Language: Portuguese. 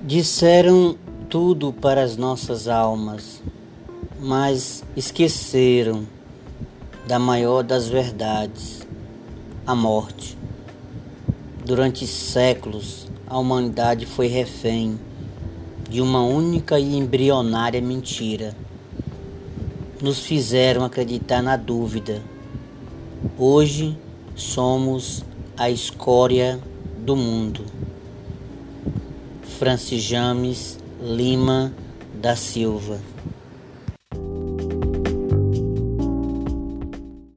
Disseram tudo para as nossas almas, mas esqueceram da maior das verdades, a morte. Durante séculos, a humanidade foi refém de uma única e embrionária mentira. Nos fizeram acreditar na dúvida. Hoje somos a escória do mundo. Francis James Lima da Silva